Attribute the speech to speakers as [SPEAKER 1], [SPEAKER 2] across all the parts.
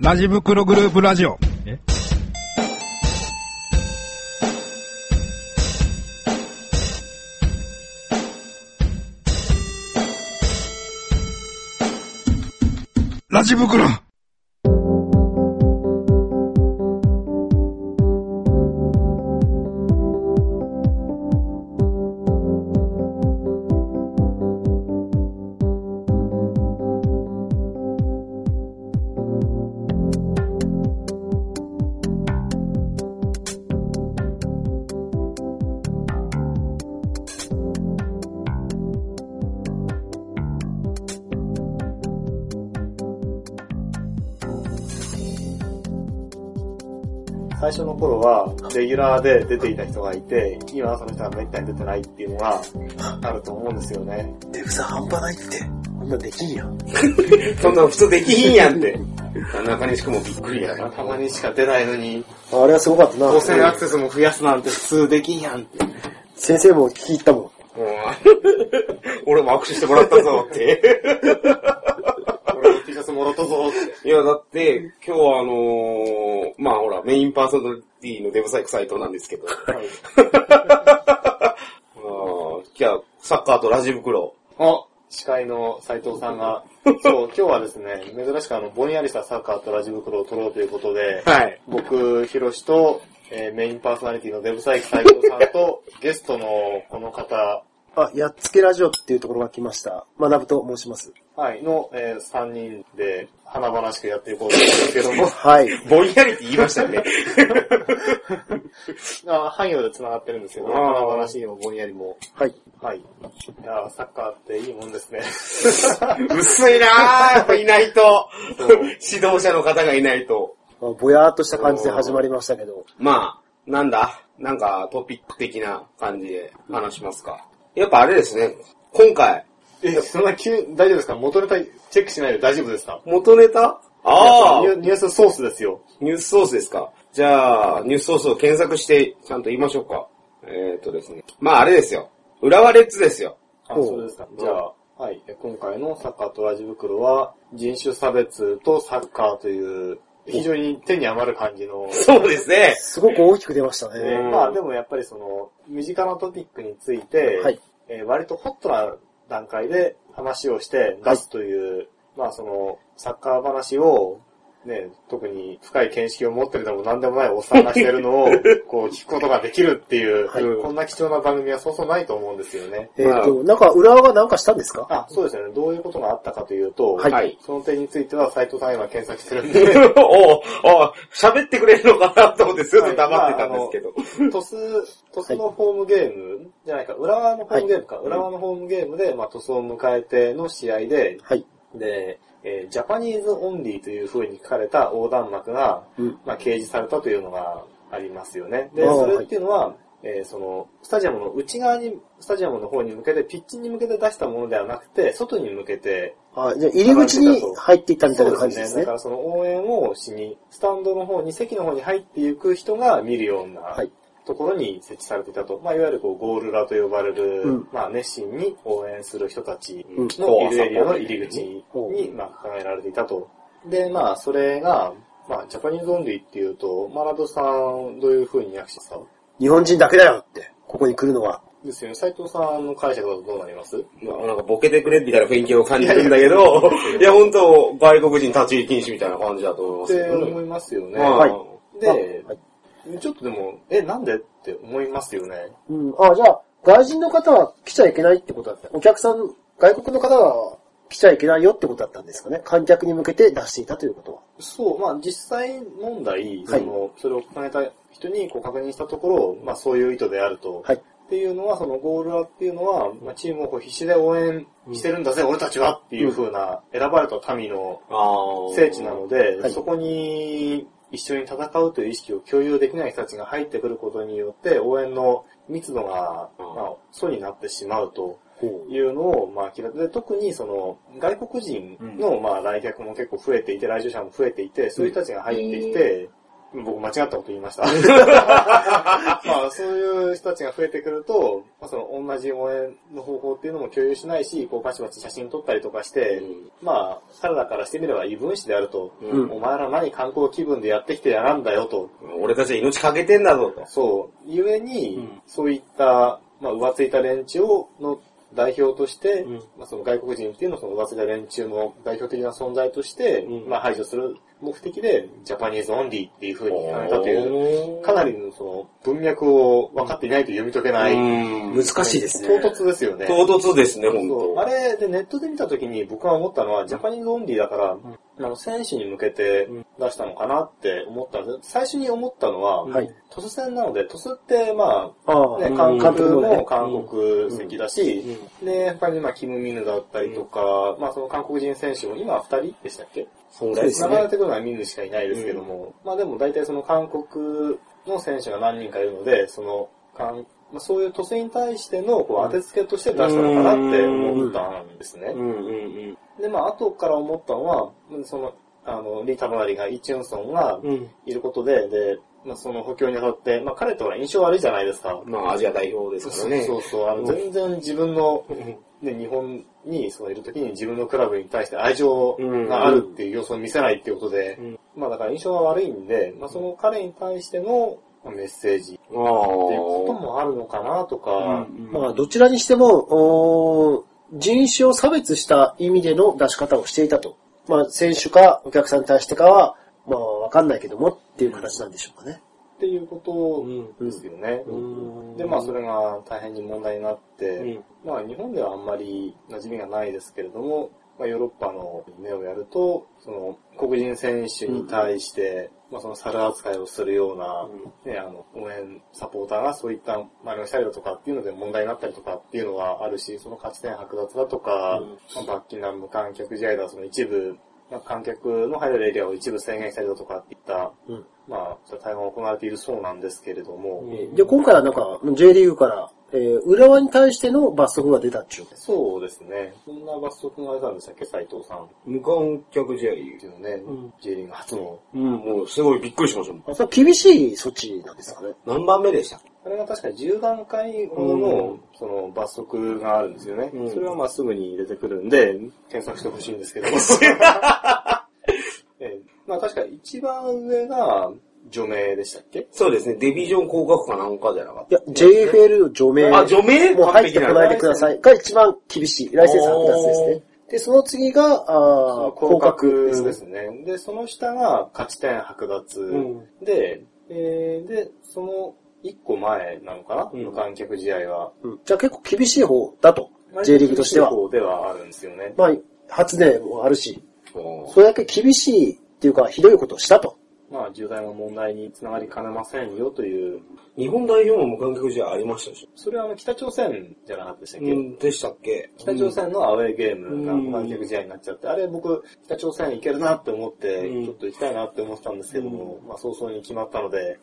[SPEAKER 1] ラジ袋グループラジオ。
[SPEAKER 2] え？
[SPEAKER 1] ラジ袋。
[SPEAKER 3] ギュラーで出ていた人がいて、今はその人がめったに出てないっていうのがあると思うんですよね。
[SPEAKER 4] デブさ半端ないって。こんなんできんやん。
[SPEAKER 5] そんなの普通できひんやんって。中西くんもびっくりやな。
[SPEAKER 3] たまにしか出ないのに、
[SPEAKER 4] あれはすごかったな。
[SPEAKER 3] 当選アクセスも増やすなんて普通できんやんって。
[SPEAKER 4] 先生も聞き入ったもん。
[SPEAKER 5] もう 俺も握手してもらったぞって。
[SPEAKER 3] 俺の T シャツもらったぞって。
[SPEAKER 5] いや、だって、今日はあのー、まあほら、メインパーソナリティのデブサイク斎藤なんですけど。
[SPEAKER 3] はい、
[SPEAKER 5] じゃあ、サッカーとラジ袋。
[SPEAKER 3] あ、司会の斉藤さんが、そう、今日はですね、珍しくあの、ぼんやりしたサッカーとラジ袋を取ろうということで、
[SPEAKER 5] はい。
[SPEAKER 3] 僕、ヒロシと、えーメインパーソナリティのデブサイク斉藤さんと、ゲストのこの方、
[SPEAKER 4] あ、やっつけラジオっていうところが来ました。学ぶと申します。
[SPEAKER 3] はい、の、え3人で、華々しくやっていこうと思うんですけども、
[SPEAKER 4] はい。
[SPEAKER 5] ぼんやりって言いましたね。
[SPEAKER 3] あ範囲で繋がってるんですけど、
[SPEAKER 5] あー
[SPEAKER 3] 華々しいもぼんやりも。
[SPEAKER 4] はい。
[SPEAKER 3] はい。いやーサッカーっていいもんですね。
[SPEAKER 5] 薄いなぁ、やっぱいないと。指導者の方がいないと。
[SPEAKER 4] まあぼやーっとした感じで始まりましたけど。
[SPEAKER 5] まあ、なんだ？なんかトピック的な感じで話しますか。やっぱあれですね、今回、
[SPEAKER 3] え、そんな急、大丈夫ですか？元ネタチェックしないで大丈夫ですか？
[SPEAKER 5] 元ネタ？ああ
[SPEAKER 3] ニュースソースですよ。
[SPEAKER 5] ニュースソースですか？じゃあ、ニュースソースを検索して、ちゃんと言いましょうか。えー、っとですね。まああれですよ。浦和レッズですよ。
[SPEAKER 3] あ、そうですか。じゃあ、はい。え今回のサッカーとラジ袋は、人種差別とサッカーという、非常に手に余る感じの、
[SPEAKER 5] そうですね。
[SPEAKER 4] すごく大きく出ました
[SPEAKER 3] ね。
[SPEAKER 4] ね。
[SPEAKER 3] まあでもやっぱりその、身近なトピックについて、
[SPEAKER 4] はい。
[SPEAKER 3] えー割とホットな段階で話をして出すという、まあその、サッカー話を、ね、特に深い見識を持ってるでも何でもないおっさんがしてるのを、こう聞くことができるっていう、
[SPEAKER 4] はい
[SPEAKER 3] こんな貴重な番組はそうそうないと思うんですよね。
[SPEAKER 4] えっ、と、なんか浦和がなんかしたんですか？
[SPEAKER 3] あ、そうですよね。どういうことがあったかというと、
[SPEAKER 4] はい
[SPEAKER 5] はい。
[SPEAKER 3] その点については斉藤さんが今検索してるんで、
[SPEAKER 5] おうおう喋ってくれるのかなと思ってずっと黙ってたんですけど。
[SPEAKER 3] トス、トスのホームゲーム、じゃないか、浦和のホームゲームか、浦和のホームゲームで、まあ、トスを迎えての試合で、
[SPEAKER 4] はい。
[SPEAKER 3] で、えージャパニーズオンリーという風に書かれた横断幕が、
[SPEAKER 4] うん。
[SPEAKER 3] まあ、掲示されたというのがありますよね。で、それっていうのは、えーその、スタジアムの内側に、スタジアムの方に向けて、ピッチに向けて出したものではなくて、外に向けて、
[SPEAKER 4] あ、じゃあ入り口に入っていったみたいな感じですね
[SPEAKER 3] だか。らその応援をしに、スタンドの方に、席の方に入っていく人が見るような
[SPEAKER 4] はい。
[SPEAKER 3] ところに設置されていたと。まあ、いわゆるこうゴールラと呼ばれる、
[SPEAKER 4] うん
[SPEAKER 3] まあ、熱心に応援する人たち
[SPEAKER 4] うん
[SPEAKER 3] のいるエリアの入り口
[SPEAKER 4] うん
[SPEAKER 3] に、まあ、掲げられていたと。で、まあ、それが、まあ、 Japanese Only っていうと、マラドさん、どういう風に訳してた
[SPEAKER 4] 日本人だけだよって。ここに来るのは。
[SPEAKER 3] ですよね。斉藤さんの解釈だとどうなります？
[SPEAKER 5] まあなんかボケてくれみたいな雰囲気を感じるんだけど、いや本当外国人立ち入り禁止みたいな感じだと思いま
[SPEAKER 3] って
[SPEAKER 5] すけどね。
[SPEAKER 3] 思いますよね。
[SPEAKER 5] はい
[SPEAKER 3] で、
[SPEAKER 4] はい
[SPEAKER 3] ちょっとでも、え、なんでって思いますよね。
[SPEAKER 4] うん。あ、じゃあ、外人の方は来ちゃいけないってことだった。お客さん、外国の方は来ちゃいけないよってことだったんですかね。観客に向けて出していたということは。
[SPEAKER 3] そう、まあ実際問題、
[SPEAKER 4] はい
[SPEAKER 3] その、それを掲げた人にこう確認したところ、まあそういう意図であると。
[SPEAKER 4] はい。
[SPEAKER 3] っていうのは、そのゴールラっていうのは、まあチームをこう必死で応援してるんだぜ、俺たちはっていう風な、選ばれた民の聖地なので、
[SPEAKER 4] はい
[SPEAKER 3] そこに一緒に戦うという意識を共有できない人たちが入ってくることによって、応援の密度が、
[SPEAKER 5] うん。
[SPEAKER 3] まあ、素になってしまうと。
[SPEAKER 4] ほ
[SPEAKER 3] いうのを、まあ、明らかで、特にその、外国人の、まあ、来客も結構増えていて、来場者も増えていて、そういう人たちが入ってきて、僕間違ったこと言いました。まあそういう人たちが増えてくると、まあ、その同じ応援の方法っていうのも共有しないし、こうバチバチ写真撮ったりとかして、
[SPEAKER 5] うん
[SPEAKER 3] まあ彼らからしてみれば異分子であると、
[SPEAKER 5] うん
[SPEAKER 3] お前ら何観光気分でやってきてやらんだよと。
[SPEAKER 5] 俺たちは命かけてんだぞと。
[SPEAKER 3] そう。ゆえに、
[SPEAKER 5] うん
[SPEAKER 3] そういった、まあ、浮ついた連中をの代表として、
[SPEAKER 5] うん
[SPEAKER 3] まあ、その外国人っていうのをその浮ついた連中の代表的な存在として、
[SPEAKER 5] うん
[SPEAKER 3] まあ、排除する目的で、 Japanese Only っていう風に決めたという、かなりのその文脈を分かっていないと読み解けない、
[SPEAKER 5] うん。
[SPEAKER 4] 難しいですね。
[SPEAKER 3] 唐突ですよね。
[SPEAKER 5] 唐突ですね、本当。
[SPEAKER 3] あれでネットで見たときに僕が思ったのは、 Japanese Only だから、あの、選手に向けて出したのかなって思ったんです。最初に思ったのは、
[SPEAKER 4] はい。
[SPEAKER 3] 鳥栖戦なので、鳥栖って、ま
[SPEAKER 4] あ
[SPEAKER 3] ね、
[SPEAKER 5] ん。
[SPEAKER 3] 韓国も韓国籍だし、で、他にまあ、キム・ミヌだったりとか、まあ、その韓国人選手も今二人でしたっけ
[SPEAKER 5] そんぐらいですね。
[SPEAKER 3] 流れてくるのはミヌしかいないですけども、まあでも大体その韓国の選手が何人かいるので、その、韓まあ、そういうトスに対してのこう当てつけとして出したのかなって思ったんですね。
[SPEAKER 5] うんうんうん。
[SPEAKER 3] で、まあ、後から思ったのは、その、あの、リー・タバナリがイ・チュンソンが
[SPEAKER 5] うん。
[SPEAKER 3] いることで、で、まあ、その補強にあたって、まあ、彼とは印象悪いじゃないですか。
[SPEAKER 5] まあ、アジア代表ですからね。
[SPEAKER 3] そうそう、あの、
[SPEAKER 5] うん
[SPEAKER 3] 全然自分の、ね、日本にそういるときに自分のクラブに対して愛情があるっていう様子を見せないっていうことで、
[SPEAKER 5] うん
[SPEAKER 3] まあだから印象が悪いんで、まあその彼に対してのまあメッセージって。いうこともあるのかなとか、
[SPEAKER 4] まあ、どちらにしても、人種を差別した意味での出し方をしていたと。まあ、選手かお客さんに対してかは、まあ、わかんないけどもっていう形なんでしょうかね。
[SPEAKER 3] っていうことですよね。
[SPEAKER 5] うん。
[SPEAKER 3] で、まあそれが大変に問題になって、
[SPEAKER 5] うん。
[SPEAKER 3] まあ日本ではあんまり馴染みがないですけれども、まあヨーロッパの目をやると、その黒人選手に対して、まあその猿扱いをするような、ね、あの、応援サポーターがそういった真似をしたりだとかっていうので問題になったりとかっていうのはあるし、その勝ち点剥奪だとか、まあ、バッキンガム無観客試合だ、その一部、まあ、観客の入れるエリアを一部制限したりだとかっていった、
[SPEAKER 4] うん
[SPEAKER 3] まあ、そういが行われているそうなんですけれども、
[SPEAKER 4] で、今回はなんか、J リーグから、えー浦和に対しての罰則が出たっちゅう。
[SPEAKER 3] そうですね。そんな罰則が出たんでしたっけ、斉藤さん。っ
[SPEAKER 5] 無観客試合。
[SPEAKER 3] ていうのね、J リーグ初の。
[SPEAKER 5] うん、もうすごいびっくりしましたもん。
[SPEAKER 4] あ、それは厳しい措置なんですかね。
[SPEAKER 5] 何番目でした？
[SPEAKER 3] あれが確かに10段階ほどの、その罰則があるんですよね。
[SPEAKER 5] うん
[SPEAKER 3] それはまあすぐに出てくるんで、検索してほしいんですけど。ええまあ確か一番上が除名でしたっけ？
[SPEAKER 5] そうですね、デビジョン降格かなんかじゃなかっ
[SPEAKER 4] いや、JFL 除名。
[SPEAKER 5] た。あ、除名
[SPEAKER 4] もう入ってこないでください。が一番厳しい。ライセンス剥奪ですね。で、その次が、あー
[SPEAKER 3] 降
[SPEAKER 4] 降
[SPEAKER 3] 格で
[SPEAKER 4] すす
[SPEAKER 3] ね
[SPEAKER 4] ね。。
[SPEAKER 3] で、その下が勝ち点剥奪、
[SPEAKER 5] ん
[SPEAKER 3] で、えーで、その1個前なのかな、
[SPEAKER 5] うん
[SPEAKER 3] 無観客試合は。
[SPEAKER 4] うんじゃあ結構厳しい方だと。J リーグとしては。
[SPEAKER 3] 方ではあるんですよね。
[SPEAKER 4] まあ、初音もあるし、それだけ厳しいっていうか、ひどいことをしたと。
[SPEAKER 3] まあ、重大な問題につながりかねませんよという、
[SPEAKER 5] 日本代表も無観客試合ありましたでしょ？
[SPEAKER 3] それはあの北朝鮮じゃなかったでしたっけ、
[SPEAKER 5] うん、でしたっけ？
[SPEAKER 3] 北朝鮮のアウェーゲームが
[SPEAKER 5] うん
[SPEAKER 3] 無観客試合になっちゃって、あれ僕、北朝鮮行けるなって思って、
[SPEAKER 5] うん。
[SPEAKER 3] ちょっと行きたいなって思ってたんですけども、まあ早々に決まったので、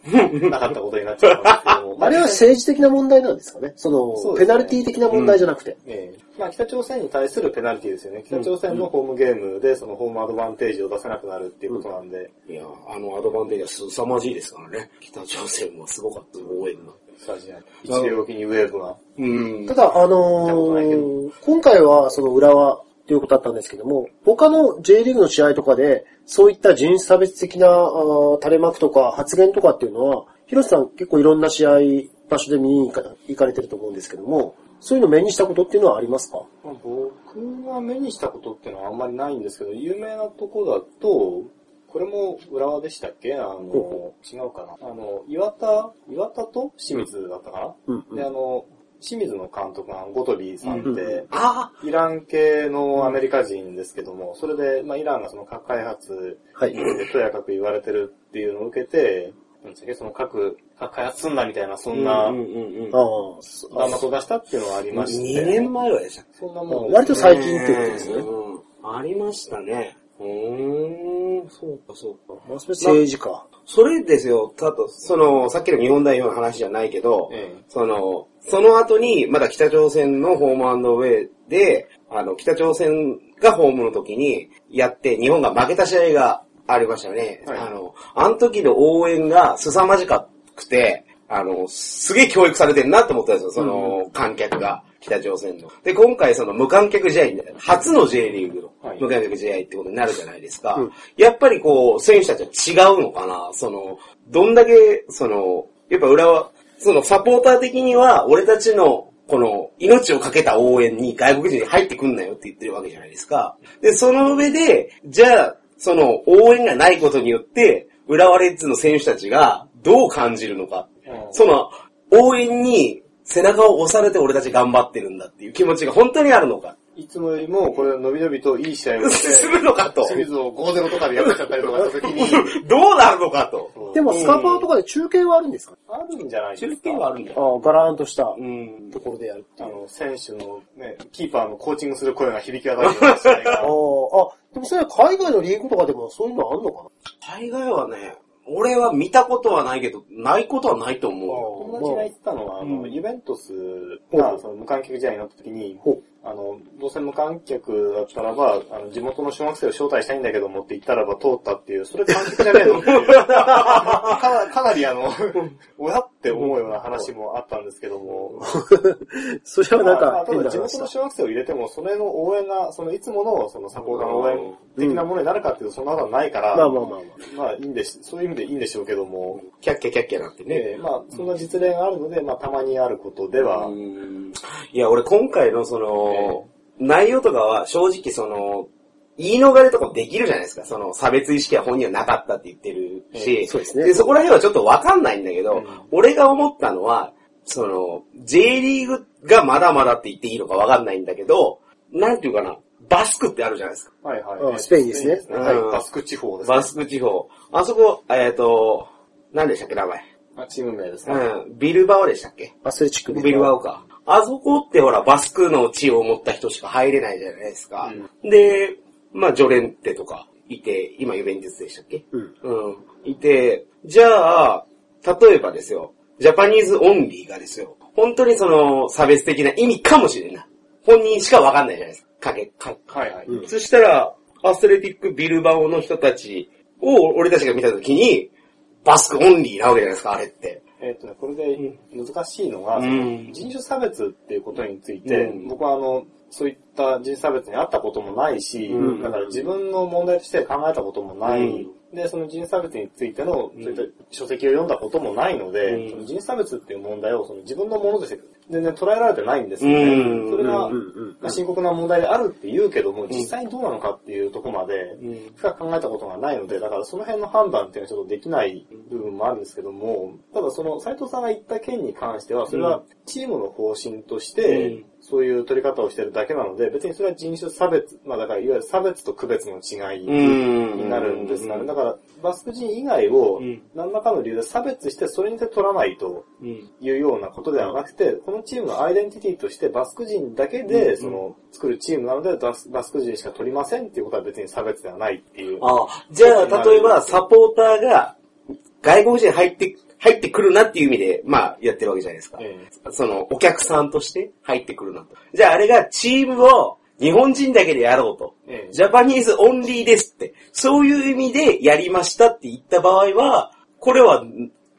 [SPEAKER 3] なかったことになっちゃったんですけども。
[SPEAKER 4] あれは政治的な問題なんですかね？その、
[SPEAKER 3] そうですね。
[SPEAKER 4] ペナルティ的な問題じゃなくて。
[SPEAKER 3] ええまあ北朝鮮に対するペナルティですよね。北朝鮮のホームゲームでそのホームアドバンテージを出せなくなるっていうことなんで、
[SPEAKER 5] いや、あのアドバンテージは凄まじいですからね。北朝鮮もすごかった、応援が。
[SPEAKER 3] スタジアム。一秒おきにウェーブが。
[SPEAKER 5] うん
[SPEAKER 4] た。だ、あのー今回はその裏はということだったんですけども、他の J リーグの試合とかで、そういった人種差別的な垂れ幕とか発言とかっていうのは、広瀬さん結構いろんな試合、場所で見に行か行かれてると思うんですけども、そういうの目にしたことっていうのはありますか？
[SPEAKER 3] まあ、僕が目にしたことっていうのはあんまりないんですけど、有名なとこだと、これも浦和でしたっけ？あの、違うかな。あの、岩田、岩田と清水だったかな、
[SPEAKER 4] うんうん。
[SPEAKER 3] で、あの、清水の監督がゴトビーさんって、
[SPEAKER 4] うん。
[SPEAKER 5] あ
[SPEAKER 3] イラン系のアメリカ人ですけども、それで、まあ、イランがその核開発
[SPEAKER 4] はい。
[SPEAKER 3] でとやかく言われてるっていうのを受けて、なんですかその核、核開発すんだみたいな、そんな
[SPEAKER 5] うんうんうん
[SPEAKER 4] あー
[SPEAKER 3] 弾幕を出したっていうのはありまして。
[SPEAKER 5] 2年前はでした
[SPEAKER 3] そんなもん
[SPEAKER 4] 割と最近っていうことですね。
[SPEAKER 5] うんありましたね。うーん、そうかそうか。
[SPEAKER 4] まあ、それ政治か。
[SPEAKER 5] それですよ、たと、その、さっきの日本代表の話じゃないけど、
[SPEAKER 3] ええ
[SPEAKER 5] その、その後に、まだ北朝鮮のホームウェイで、あの、北朝鮮がホームの時にやって、日本が負けた試合がありましたよね。
[SPEAKER 3] はい
[SPEAKER 5] あの、あの時の応援が凄まじかくて、あの、すげえ教育されてんなって思ったんですよ、その、観客が。北朝鮮の。で、今回その無観客試合に、初の J リーグの
[SPEAKER 3] はい
[SPEAKER 5] 無観客試合ってことになるじゃないですか。
[SPEAKER 4] うん
[SPEAKER 5] やっぱりこう、選手たちは違うのかなその、どんだけ、その、やっぱ裏は、そのサポーター的には、俺たちの、この、命をかけた応援に外国人に入ってくんなよって言ってるわけじゃないですか。で、その上で、じゃあ、その、応援がないことによって、浦和レッズの選手たちがどう感じるのか。
[SPEAKER 3] うん
[SPEAKER 5] その、応援に背中を押されて俺たち頑張ってるんだっていう気持ちが本当にあるのか。
[SPEAKER 3] いつもよりも、これ、伸び伸びといい試合をして、
[SPEAKER 5] するのかと。
[SPEAKER 3] 清水を5-0とかでやっちゃったりとかした時に、
[SPEAKER 5] どうなるのかと。
[SPEAKER 4] でもスカパーとかで中継はあるんですか？
[SPEAKER 3] あるんじゃないですか。
[SPEAKER 5] 中継はあるんだよ。
[SPEAKER 4] ああ、ガラーンとした
[SPEAKER 5] うん。
[SPEAKER 4] ところでやるっていう。
[SPEAKER 3] あの、選手のね、キーパーのコーチングする声が響き渡るような試合
[SPEAKER 4] ああ、でもそれは海外のリーグとかでもそういうのあんのか
[SPEAKER 5] 大概はね、俺は見たことはないけど、ないことはないと思うよ。
[SPEAKER 3] 友達が言ってたのは、あの、
[SPEAKER 5] うん。
[SPEAKER 3] ユベントス
[SPEAKER 4] ほ
[SPEAKER 3] が、その無観客試合になった時に、あの、どうせ無観客だったらば、あの、地元の小学生を招待したいんだけどもって言ったらば通ったっていう、それ観客じゃねえの？って。かなかなりあの、親って思うような話もあったんですけども。
[SPEAKER 4] それはなん
[SPEAKER 3] まあ
[SPEAKER 4] か変
[SPEAKER 3] ただ地元。の小学生を入れても、それの応援が、そのいつものそのサポーターの応援的なものになるかっていうと、そんなことはないから、
[SPEAKER 4] まあまあまあま
[SPEAKER 3] まあいいんです、そういう意味でいいんでしょうけども、
[SPEAKER 5] キャッキャキャッキャなってね。
[SPEAKER 3] ね、まあそんな実例があるので、まあたまにあることでは、
[SPEAKER 5] うんいや、俺今回のその、内容とかは正直その、言い逃れとかもできるじゃないですか。その差別意識は本人はなかったって言ってるし、
[SPEAKER 4] そうですね
[SPEAKER 5] で、そこら辺はちょっとわかんないんだけど、
[SPEAKER 3] うん
[SPEAKER 5] 俺が思ったのは、その、J リーグがまだまだって言っていいのかわかんないんだけど、なんていうかな、バスクってあるじゃないですか。
[SPEAKER 3] はいはい。
[SPEAKER 4] うんスペインですね
[SPEAKER 3] はい、
[SPEAKER 5] うん
[SPEAKER 3] バスク地方ですね。
[SPEAKER 5] バスク地方。あそこ、えっ、と、何でしたっけ、名前。
[SPEAKER 3] あチーム名ですね。
[SPEAKER 5] うん、ビルバオでしたっけ？
[SPEAKER 4] アスレチック
[SPEAKER 5] ビルバオか。あそこってほら、バスクの血を持った人しか入れないじゃないですか。で、まあ、ジョレンテとかいて、今ユベントスでしたっけ？
[SPEAKER 4] うん。
[SPEAKER 5] うん。いて、じゃあ、例えばですよ、 Japanese Only がですよ、本当にその差別的な意味かもしれんない。本人しかわかんないじゃないですか。かけ、か、
[SPEAKER 3] はいはい。
[SPEAKER 4] うん
[SPEAKER 5] そしたら、アスレティックビルバオの人たちを俺たちが見たときに、バスクオンリーなわけじゃないですか、あれって。
[SPEAKER 3] えっ、とね、これで難しいのが、
[SPEAKER 5] うん。
[SPEAKER 3] その人種差別っていうことについて、
[SPEAKER 5] うん。
[SPEAKER 3] 僕はあの、そういった人種差別にあったこともないし、
[SPEAKER 5] うん。
[SPEAKER 3] だから自分の問題として考えたこともない、
[SPEAKER 5] うん
[SPEAKER 3] で、その人種差別についての、そういった書籍を読んだこともないので、
[SPEAKER 5] うん
[SPEAKER 3] その人種差別っていう問題をその自分のものとして全然捉えられてないんですよね。
[SPEAKER 5] うん
[SPEAKER 3] それが、深刻な問題であるって言うけども、実際にどうなのかっていうところまで、
[SPEAKER 5] うん。
[SPEAKER 3] 深く考えたことがないので、だからその辺の判断っていうのはちょっとできない部分もあるんですけども、ただその斉藤さんが言った件に関しては、それはチームの方針として
[SPEAKER 5] うん、
[SPEAKER 3] そういう取り方をしてるだけなので、別にそれは人種差別、まあだからいわゆる差別と区別の違い
[SPEAKER 5] うん
[SPEAKER 3] になるんですがね。だから、バスク人以外を
[SPEAKER 5] うん
[SPEAKER 3] 何らかの理由で差別して、それにて取らないと
[SPEAKER 5] うん。
[SPEAKER 3] いうようなことではなくて、このチームのアイデンティティとしてバスク人だけで、その、作るチームなのでバス、バスク人しか取りませんっていうことは別に差別ではないっていう。
[SPEAKER 5] ああ、じゃあ、例えば、サポーターが、外国人入って、入ってくるなっていう意味で、まあ、やってるわけじゃないですか。
[SPEAKER 3] え
[SPEAKER 5] その、お客さんとして入ってくるなと。じゃあ、あれがチームを日本人だけでやろうと。
[SPEAKER 3] ええ
[SPEAKER 5] Japanese Only ですって。そういう意味でやりましたって言った場合は、これは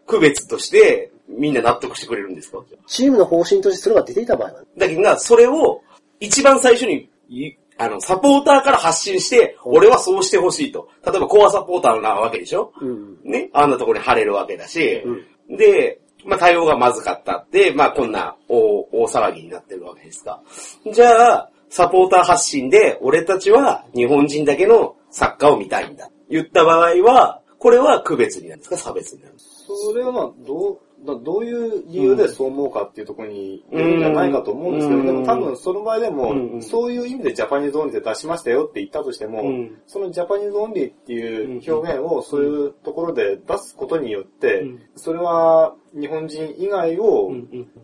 [SPEAKER 5] 区別としてみんな納得してくれるんですか？
[SPEAKER 4] チームの方針としてそれが出ていた場合は、
[SPEAKER 5] だけど、それを一番最初にい、あの、サポーターから発信して、俺はそうしてほしいと。例えば、コアサポーターなわけでしょ？
[SPEAKER 4] うん。
[SPEAKER 5] ね、あんなところに貼れるわけだし、
[SPEAKER 4] う
[SPEAKER 5] で、まあ対応がまずかったって、まあこんな大大騒ぎになってるわけですか。じゃあ、サポーター発信で、俺たちは日本人だけのサッカーを見たいんだ。言った場合は、これは区別になるんですか？差別になるんですか？
[SPEAKER 3] それはまあ、どう、だどういう理由でそう思うかっていうところによるんじゃないかと思うんですけど、
[SPEAKER 5] うん。
[SPEAKER 3] でも多分その場合でも、
[SPEAKER 5] うん
[SPEAKER 3] そういう意味で Japanese Only で出しましたよって言ったとしても、
[SPEAKER 5] うん。
[SPEAKER 3] その Japanese Only っていう表現をそういうところで出すことによって、
[SPEAKER 5] うん。
[SPEAKER 3] それは日本人以外を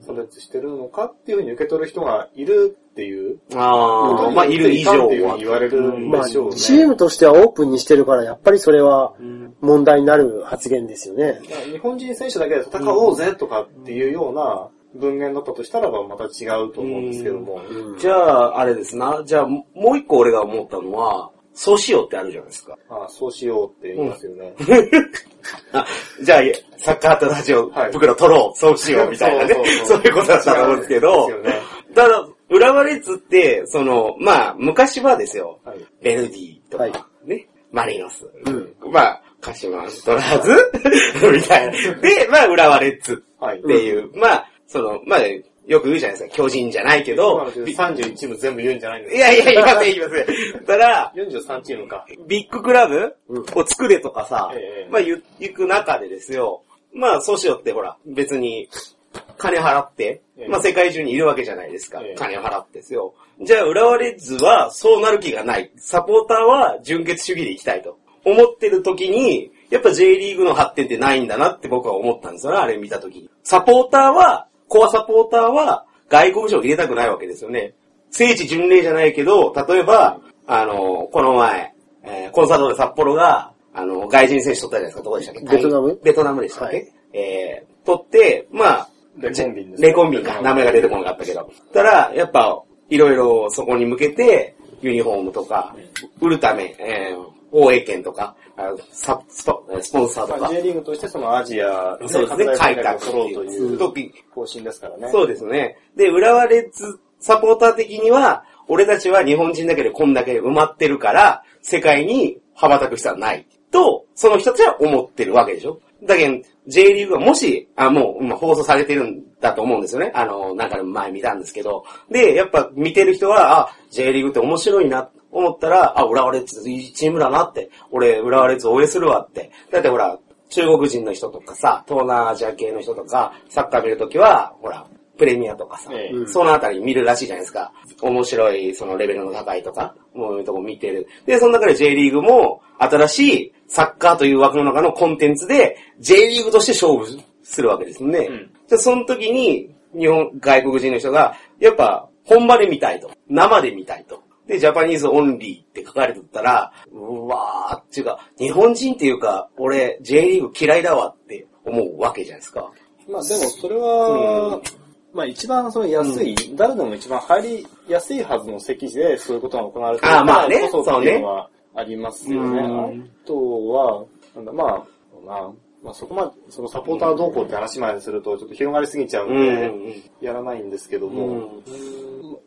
[SPEAKER 3] 差別してるのかっていうふうに受け取る人がいるっていう
[SPEAKER 5] ああ、まあいる以上
[SPEAKER 3] っていうふう
[SPEAKER 5] は
[SPEAKER 3] に言われるん
[SPEAKER 4] まあ、
[SPEAKER 3] でしょうね。
[SPEAKER 4] チームとしてはオープンにしてるから、やっぱりそれは
[SPEAKER 5] うん
[SPEAKER 4] 問題になる発言ですよね。
[SPEAKER 3] まあ日本人選手だけで戦おうぜとかっていうような文言だったとしたらばまた違うと思うんですけども。
[SPEAKER 4] うん
[SPEAKER 5] じゃあ、あれですな。じゃあ、もう一個俺が思ったのは、そうしようってあるじゃないですか。
[SPEAKER 3] ああ、そうしようって言いますよね。
[SPEAKER 5] あ、じゃあ、サッカーとラジオ
[SPEAKER 3] はい
[SPEAKER 5] 袋取ろう、そうしようみたいなね。
[SPEAKER 3] そう
[SPEAKER 5] いうことだったと思うんですけど
[SPEAKER 3] ね。
[SPEAKER 5] ただ、浦和レッズって、その、まあ、昔はですよ、
[SPEAKER 3] はい。
[SPEAKER 5] ベルディとか、
[SPEAKER 4] はい
[SPEAKER 5] ね、マリノス、まあ、鹿島アントラーズみたいな。で、まあ、浦和レッズ
[SPEAKER 3] はい。
[SPEAKER 5] っていう、まあ、その、まあ、よく言うじゃないですか、巨人じゃないけど、び
[SPEAKER 3] 31チーム全部言うんじゃないんです
[SPEAKER 5] いやいや、言いません、言いません。ただ、
[SPEAKER 3] 43チームか。
[SPEAKER 5] ビッグクラブを作れとかさ、
[SPEAKER 3] ええ
[SPEAKER 5] まあ言行く中でですよ、まあそうしようってほら、別に金払って、
[SPEAKER 3] ええ
[SPEAKER 5] まあ世界中にいるわけじゃないですか。
[SPEAKER 3] ええ
[SPEAKER 5] 金を払ってですよ。じゃあ浦和レッズはそうなる気がない。サポーターは純潔主義で行きたいと思ってる時に、やっぱ J リーグの発展ってないんだなって僕は思ったんですよね、あれ見た時に。サポーターは、コアサポーターは外国人を入れたくないわけですよね。聖地巡礼じゃないけど、例えば、あの、この前、えーコンサートで札幌が、あの、外人選手取ったじゃないですか、どこでしたっけ？
[SPEAKER 4] ベトナム？
[SPEAKER 5] ベトナムでしたっけ、
[SPEAKER 4] はい。
[SPEAKER 5] えー、取って、まあ、
[SPEAKER 3] レコンビンです
[SPEAKER 5] レコンビンか、名前が出てこなかったけど。たら、やっぱ、いろいろそこに向けて、ユニフォームとか、売るため、えー、放映権とか、あサスポスポンサーとか
[SPEAKER 3] まあ、、J リーグとしてそのアジアで
[SPEAKER 5] そうですね、改革
[SPEAKER 3] を取ろうという
[SPEAKER 5] 時、
[SPEAKER 3] 方針ですからね。
[SPEAKER 5] そうですね。で、浦和レッズサポーター的には、俺たちは日本人だけでこんだけ埋まってるから、世界に羽ばたく必要はない。と、その人たちは思ってるわけでしょだけど、J リーグがもし、あ、もう、今放送されてるんだと思うんですよね。あの、なんか前見たんですけど。で、やっぱ見てる人は、あ、J リーグって面白いな、思ったら、あ、浦和レッズいいチームだなって。俺、浦和レッズ応援するわって。だってほら、中国人の人とかさ、東南アジア系の人とか、サッカー見るときは、ほら、プレミアとかさ、
[SPEAKER 3] え
[SPEAKER 5] そのあたり見るらしいじゃないですか。面白い、そのレベルの高いとか、もういうとこ見てる。で、その中で J リーグも、新しいサッカーという枠の中のコンテンツで、J リーグとして勝負するわけですね。
[SPEAKER 3] うん
[SPEAKER 5] じゃあその時に、日本、外国人の人が、やっぱ、本場で見たいと。生で見たいと。で、 Japanese Only って書かれてたら、うわーっていうか、日本人っていうか、俺、J リーグ嫌いだわって思うわけじゃないですか。
[SPEAKER 3] まあでもそれは、まあ一番その安い、誰でも一番入りやすいはずの席でそういうことが行われてる
[SPEAKER 5] あまあね。
[SPEAKER 3] こそうのはありますよね。
[SPEAKER 5] うん。
[SPEAKER 3] あとは、なんだまあ、まあ、まあそこまで、そのサポーター動向って話までするとちょっと広がりすぎちゃうん
[SPEAKER 5] う
[SPEAKER 3] で、
[SPEAKER 5] ん。
[SPEAKER 3] やらないんですけど
[SPEAKER 5] う
[SPEAKER 3] も、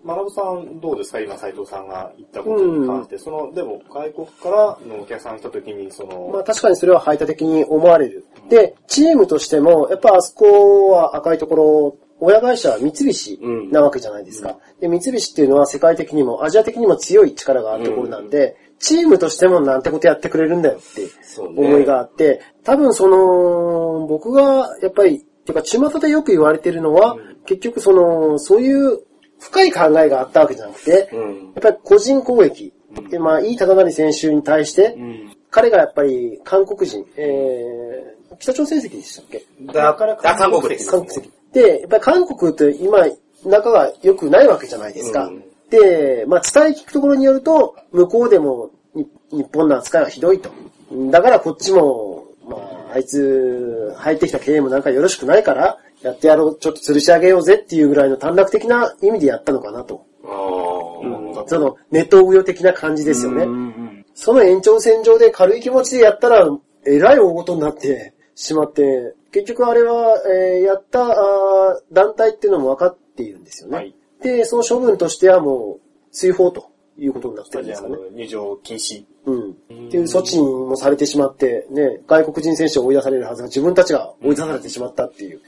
[SPEAKER 5] ん。
[SPEAKER 3] まなぶさんどうですか？今斉藤さんが言ったことに関して、その、でも外国からのお客さん来た時に、その、
[SPEAKER 4] まあ確かにそれは排他的に思われる。で、チームとしても、やっぱあそこは赤いところ、親会社は三菱なわけじゃないですか。で、三菱っていうのは世界的にもアジア的にも強い力があるところなんで、チームとしてもなんてことやってくれるんだよって思いがあって、多分その、僕がやっぱり、てか巷でよく言われてるのは、結局その、そういう深い考えがあったわけじゃなくて、
[SPEAKER 5] うん。
[SPEAKER 4] やっぱり個人攻撃。で、まあ、いい高成選手に対して、
[SPEAKER 5] うん。
[SPEAKER 4] 彼がやっぱり韓国人、えー、北朝鮮籍でしたっけ？
[SPEAKER 5] だ、あ韓国です。
[SPEAKER 4] 韓国籍。で、やっぱり韓国って今、仲が良くないわけじゃないですか。
[SPEAKER 5] うん
[SPEAKER 4] で、まあ、伝え聞くところによると、向こうでもに日本の扱いはひどいと。だからこっちも、まあ、あいつ、入ってきた経営もなんかよろしくないから、やってやろう、ちょっと吊るし上げようぜっていうぐらいの短絡的な意味でやったのかなと。
[SPEAKER 5] あー
[SPEAKER 4] その、ネットウヨ的な感じですよね。
[SPEAKER 5] うん
[SPEAKER 4] その延長線上で軽い気持ちでやったら、えらい大事になって しまって、結局あれは、えーやったあー団体っていうのも分かっているんですよね。
[SPEAKER 3] はい
[SPEAKER 4] で、その処分としてはもう、追放ということになっ
[SPEAKER 3] ス
[SPEAKER 4] てるんですかね。
[SPEAKER 3] 入場禁止。
[SPEAKER 4] うん。っていう措置もされてしまって、ね、外国人選手を追い出されるはずが自分たちが追い出されてしまったっていう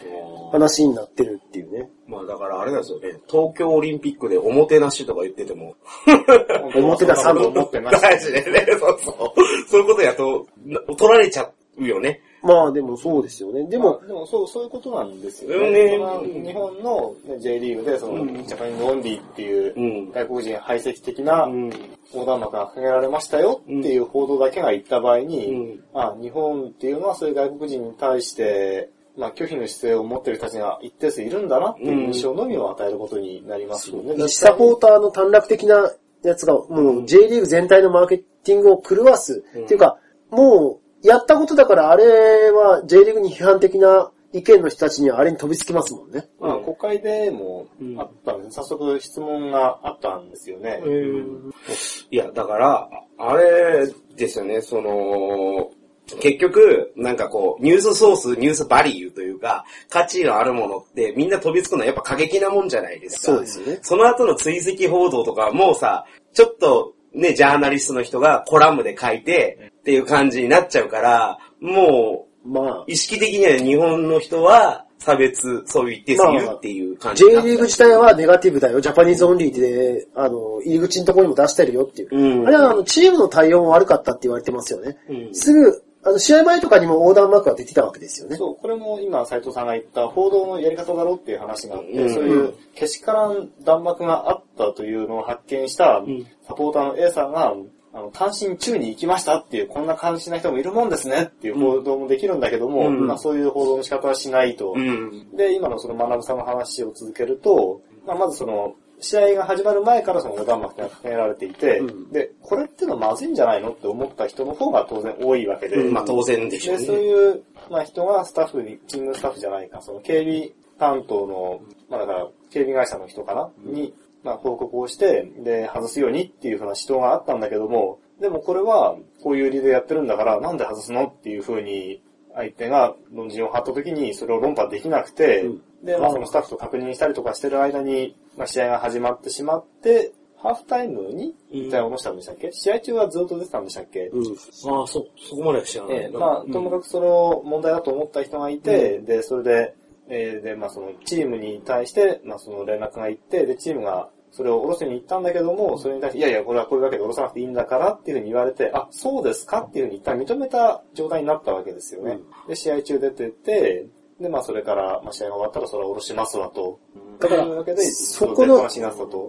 [SPEAKER 4] 話になってるっていうね。
[SPEAKER 5] まあだからあれなんですよね。東京オリンピックでおもてなしとか言ってても。
[SPEAKER 4] 表だサブ
[SPEAKER 3] 持ってま
[SPEAKER 5] 大
[SPEAKER 3] す
[SPEAKER 5] 事でね。そうそう。そういうことやと、な取られちゃうよね。
[SPEAKER 4] まあでもそうですよね。で
[SPEAKER 3] で
[SPEAKER 4] も、
[SPEAKER 3] も、でもそう、そういうことなんですよ
[SPEAKER 5] うん
[SPEAKER 3] ね。
[SPEAKER 5] ね
[SPEAKER 3] その日本のね J リーグで、その、 Japanese Only っていう
[SPEAKER 5] うん
[SPEAKER 3] 外国人排斥的な
[SPEAKER 5] うん。
[SPEAKER 3] 横断幕が掲げられましたよっていう報道だけが言った場合に、
[SPEAKER 5] うん
[SPEAKER 3] あ日本っていうのはそういう外国人に対して、まあ拒否の姿勢を持ってる人たちが一定数いるんだなっていう印象のみを与えることになりますよね。
[SPEAKER 4] 一サポーターの短絡的なやつが、もう J リーグ全体のマーケティングを狂わす。っていうか、もう、やったことだからあれは J リーグに批判的な意見の人たちにはあれに飛びつきますもんね。
[SPEAKER 3] まあ国会でもあったんです、早速質問があったんですよね。
[SPEAKER 5] いや、だから、ああれですよね、その、結局、なんかこう、ニュースソース、ニュースバリューというか、価値のあるものってみんな飛びつくのはやっぱ過激なもんじゃないですか。
[SPEAKER 4] そうですよね。
[SPEAKER 5] その後の追跡報道とかもうさ、ちょっとね、ジャーナリストの人がコラムで書いてっていう感じになっちゃうから、も
[SPEAKER 4] まあ。
[SPEAKER 5] う、意識的には日本の人は差別、そういう一定数いるっていう感じ
[SPEAKER 4] J
[SPEAKER 5] になっちゃう
[SPEAKER 4] リーグ自体はネガティブだよ、ジャパニーズオンリーで、あの、入り口のところにも出してるよっていう。
[SPEAKER 5] うん。
[SPEAKER 4] あれはあの、チームの対応も悪かったって言われてますよね。
[SPEAKER 5] うん。
[SPEAKER 4] すぐ、あの、試合前とかにも横断幕が出てたわけですよね。
[SPEAKER 3] そう、これも今斉藤さんが言った報道のやり方だろうっていう話があって、
[SPEAKER 5] うん。
[SPEAKER 3] そういうけしからん弾幕があったというのを発見した
[SPEAKER 5] ん。
[SPEAKER 3] サポーターの A さんが、あの、単身中に行きましたっていう、こんな感じな人もいるもんですねっていう報道もできるんだけども、
[SPEAKER 5] うん
[SPEAKER 3] まあそういう報道の仕方はしないと。
[SPEAKER 5] うん。
[SPEAKER 3] で、今のその学さんの話を続けると、まあ、まずその、試合が始まる前からその横断幕が掲げられていて、
[SPEAKER 4] うん
[SPEAKER 3] で、これってのはまずいんじゃないのって思った人の方が当然多いわけで、
[SPEAKER 5] まあ当然でしょう
[SPEAKER 3] で、そう
[SPEAKER 5] ね。
[SPEAKER 3] いう、まあ、人がスタッフに、チームスタッフじゃないか、その警備担当の、まあだから、警備会社の人かな、に、まあ報告をして、で、外すようにっていうふうな指導があったんだけども、でもこれは、こういう理由でやってるんだから、なんで外すのっていうふうに、相手が論陣を張った時にそれを論破できなくて、
[SPEAKER 4] うん。
[SPEAKER 3] で、まあそのスタッフと確認したりとかしてる間に、まあ試合が始まってしまって、ハーフタイムに一体下ろしたんでしたっけ、試合中はずっと出てたんでしたっけ、
[SPEAKER 4] うん。
[SPEAKER 5] ああ、そ、そこまでは知らない。な。
[SPEAKER 3] ええまあ、ともかくその問題だと思った人がいて、で、それで、えーで、まあそのチームに対して、まあその連絡が行って、で、チームがそれを下ろしに行ったんだけども、それに対して、いやいや、これはこういうわけで下ろさなくていいんだからっていうふうに言われて、あ、そうですかっていうふうに一旦認めた状態になったわけですよね。で、試合中出てて、で、まあそれから、まあ試合が終わったらそれは下ろしますわと。
[SPEAKER 4] だからそこの。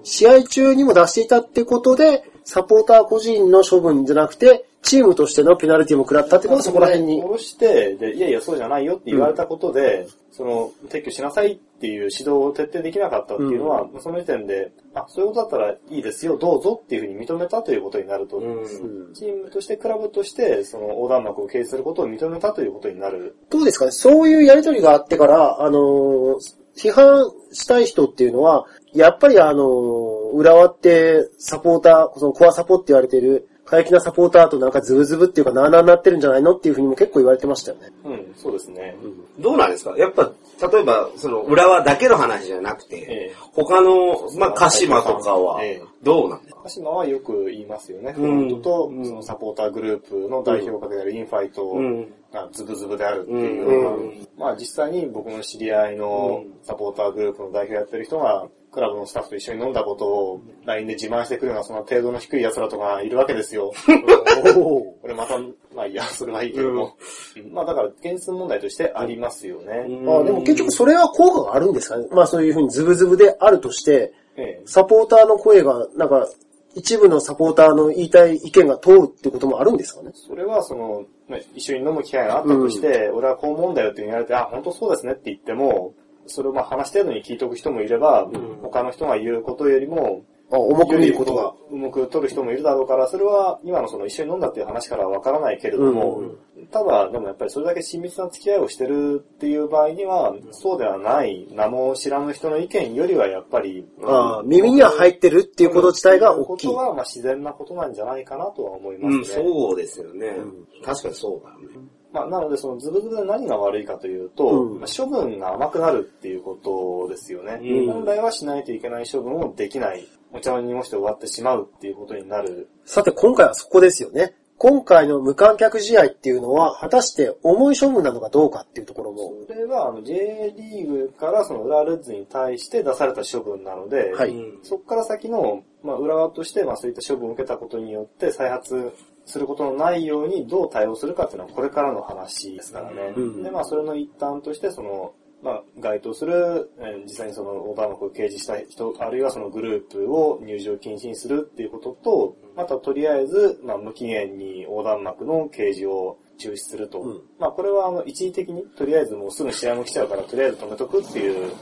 [SPEAKER 4] 試合中にも出していたってことで、サポーター個人の処分じゃなくて、チームとしてのペナルティも食らったってことはそこら辺に
[SPEAKER 3] 下。ろして、で、いやいや、そうじゃないよって言われたことで、その、撤去しなさいっていう指導を徹底できなかったっていうのは、その時点で、あ、そういうことだったらいいですよ、どうぞっていうふうに認めたということになると、
[SPEAKER 5] うん。
[SPEAKER 3] チームとして、クラブとして、その横断幕を掲示することを認めたということになる。
[SPEAKER 4] どうですかね？そういうやりとりがあってから、あのー批判したい人っていうのは、やっぱりあのー浦和ってサポーター、そのコアサポって言われている、過激なサポーターとなんかズブズブっていうかなーなーになってるんじゃないのっていうふうにも結構言われてましたよね。
[SPEAKER 3] うん、そうですね。
[SPEAKER 5] どうなんですか？やっぱ、例えば、その、浦和だけの話じゃなくて、
[SPEAKER 3] ええ。
[SPEAKER 5] 他の、まあ、鹿島とかは
[SPEAKER 3] ええ、
[SPEAKER 5] どうなんですか？
[SPEAKER 3] 鹿島はよく言いますよね。フ
[SPEAKER 5] うん。
[SPEAKER 3] ロントと、
[SPEAKER 5] うん
[SPEAKER 3] そのサポーターグループの代表格であるインファイト
[SPEAKER 5] うん
[SPEAKER 3] がズブズブであるっていうのが、
[SPEAKER 5] うん。
[SPEAKER 3] まあ実際に僕の知り合いのサポーターグループの代表やってる人が、クラブのスタッフと一緒に飲んだことを LINE で自慢してくるようなその程度の低い奴らとかいるわけですよ。これまた、まあいいや、それはいいけども。うん。まあだから現実問題としてありますよね。
[SPEAKER 4] あでも結局それは効果があるんですかね。まあそういうふうにズブズブであるとして、
[SPEAKER 3] ええ。
[SPEAKER 4] サポーターの声が、なんか、一部のサポーターの言いたい意見が通るってこともあるんですかね。
[SPEAKER 3] それはその、ね一緒に飲む機会があったとして、俺はこう思うんだよって言われて、あ、本当そうですねって言っても、それをまあ話してるのに聞いておく人もいれば、他の人が言うことよりも、
[SPEAKER 4] あ重く見ることが。
[SPEAKER 3] 重く取る人もいるだろうから、それは今のその一緒に飲んだっていう話からはわからないけれども、
[SPEAKER 4] うん
[SPEAKER 3] ただ、でもやっぱりそれだけ親密な付き合いをしてるっていう場合には、そうではない、名も知らぬ人の意見よりはやっぱり、
[SPEAKER 4] ああ耳には入ってるっていうこと自体が大きい
[SPEAKER 3] こ。とはまあ自然なことなんじゃないかなとは思いま
[SPEAKER 5] うん、
[SPEAKER 3] すね。
[SPEAKER 5] そうですよね。確かにそうだね。
[SPEAKER 3] まあ、なので、そのズブズブで何が悪いかというと、
[SPEAKER 4] うん
[SPEAKER 3] まあ処分が甘くなるっていうことですよね。
[SPEAKER 5] うん
[SPEAKER 3] 本来はしないといけない処分をできない。お茶を濁して終わってしまうっていうことになる。
[SPEAKER 4] さて今回はそこですよね。今回の無観客試合っていうのは、果たして重い処分なのかどうかっていうところも。
[SPEAKER 3] それは、あの、J リーグからその浦和レッズに対して出された処分なので、
[SPEAKER 4] はい
[SPEAKER 5] うん
[SPEAKER 3] そこから先の、まあ、浦和として、まあ、そういった処分を受けたことによって、再発することのないようにどう対応するかっていうのはこれからの話ですからね。
[SPEAKER 4] うん
[SPEAKER 3] で、まあ、それの一端として、その、まあ、該当する、えー実際にその横断幕を掲示した人、あるいはそのグループを入場禁止にするっていうことと、またとりあえず、まあ、無期限に横断幕の掲示を中止すると。
[SPEAKER 4] うん。
[SPEAKER 3] まあ、これはあの、一時的に、とりあえずもうすぐ試合も来ちゃうから、とりあえず止めとくっていう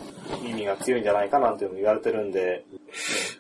[SPEAKER 3] 意味が強いんじゃないかなんていうのも言われてるんで、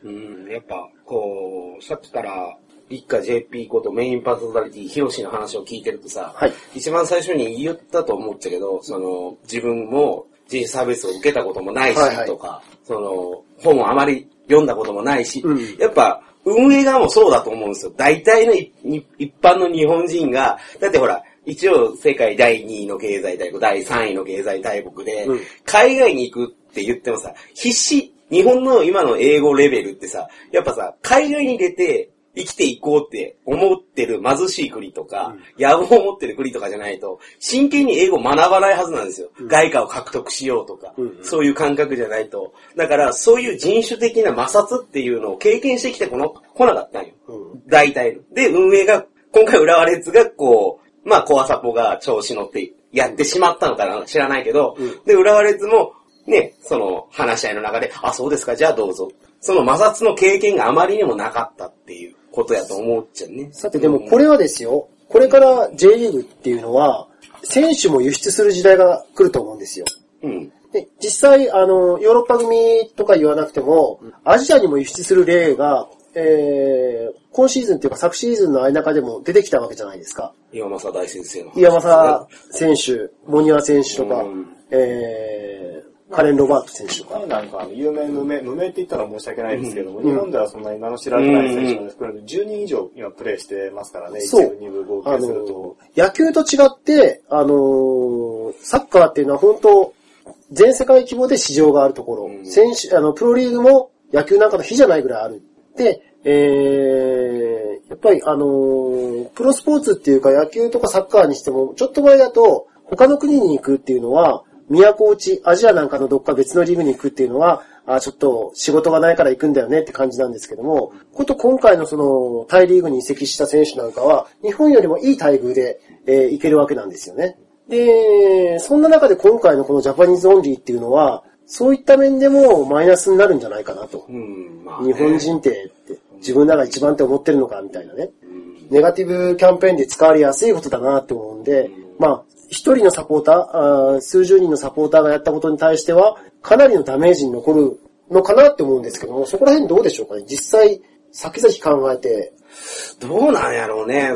[SPEAKER 5] うん、やっぱ、こう、さっきから、一家 JP ことメインパーソナリティ、ヒロシの話を聞いてるとさ、
[SPEAKER 4] はい。
[SPEAKER 5] 一番最初に言ったと思ったけど、その、自分も人種差別を受けたこともないし、
[SPEAKER 4] はいはい。
[SPEAKER 5] とか、その、本をあまり読んだこともないし、
[SPEAKER 4] うん。
[SPEAKER 5] やっぱ、運営側もそうだと思うんですよ。大体の一般の日本人が、だってほら、一応世界第2位の経済大国、第3位の経済大国で、
[SPEAKER 4] うん。
[SPEAKER 5] 海外に行くって言ってもさ、必死、日本の今の英語レベルってさ、やっぱさ、海外に出て生きていこうって思ってる貧しい国とか、野望を持ってる国とかじゃないと、真剣に英語を学ばないはずなんですよ。外貨を獲得しようとか、
[SPEAKER 4] うん
[SPEAKER 5] そういう感覚じゃないと。だから、そういう人種的な摩擦っていうのを経験してきてこの、来なかったんよ。
[SPEAKER 4] うん
[SPEAKER 5] 大体の。で、運営が、今回浦和レッズがこう、まあ、コアサポが調子乗ってやってしまったのかな知らないけど、
[SPEAKER 4] うん
[SPEAKER 5] で、浦和レッズも、ね、その話し合いの中で、あ、そうですか、じゃあどうぞ。その摩擦の経験があまりにもなかったっていうことやと思っちゃうね。
[SPEAKER 4] さてでもこれはですよ、これから J リーグっていうのは、選手も輸出する時代が来ると思うんですよ。
[SPEAKER 5] うん。
[SPEAKER 4] で、実際、あの、ヨーロッパ組とか言わなくても、アジアにも輸出する例が、えー、今シーズンっていうか昨シーズンの間でも出てきたわけじゃないですか。
[SPEAKER 5] 岩政大先生の話。
[SPEAKER 4] 岩政選手、モニア選手とか
[SPEAKER 5] うん、
[SPEAKER 4] えー、カレン・ロバート選手とか。
[SPEAKER 3] なんか、有名、無名、無名って言ったら申し訳ないですけども、日本ではそんなに名の知られてない選手が含めて10人以上今プレイしてますからね、1
[SPEAKER 4] そう
[SPEAKER 3] 部、2部合
[SPEAKER 4] あ
[SPEAKER 3] 計する
[SPEAKER 4] の
[SPEAKER 3] と。、
[SPEAKER 4] 野球と違って、あのーサッカーっていうのは本当、全世界規模で市場があるところ、
[SPEAKER 5] うん
[SPEAKER 4] 選手、あの、プロリーグも野球なんかの比じゃないぐらいある。で、えー、やっぱりあのープロスポーツっていうか野球とかサッカーにしても、ちょっと前だと、他の国に行くっていうのは、都落ち、アジアなんかのどっか別のリーグに行くっていうのは、あちょっと仕事がないから行くんだよねって感じなんですけども、こと今回のその、タイリーグに移籍した選手なんかは、日本よりもいい待遇で、えー行けるわけなんですよね。で、そんな中で今回のこの Japanese Only っていうのは、そういった面でもマイナスになるんじゃないかなと。
[SPEAKER 5] うん、まあね
[SPEAKER 4] 日本人って、自分らが一番って思ってるのかみたいなね。ネガティブキャンペーンで使われやすいことだなって思うんで、まあ、一人のサポーター数十人のサポーターがやったことに対しては、かなりのダメージに残るのかなって思うんですけども、そこら辺どうでしょうかね？実際、先々考えて、
[SPEAKER 5] どうなんやろうね。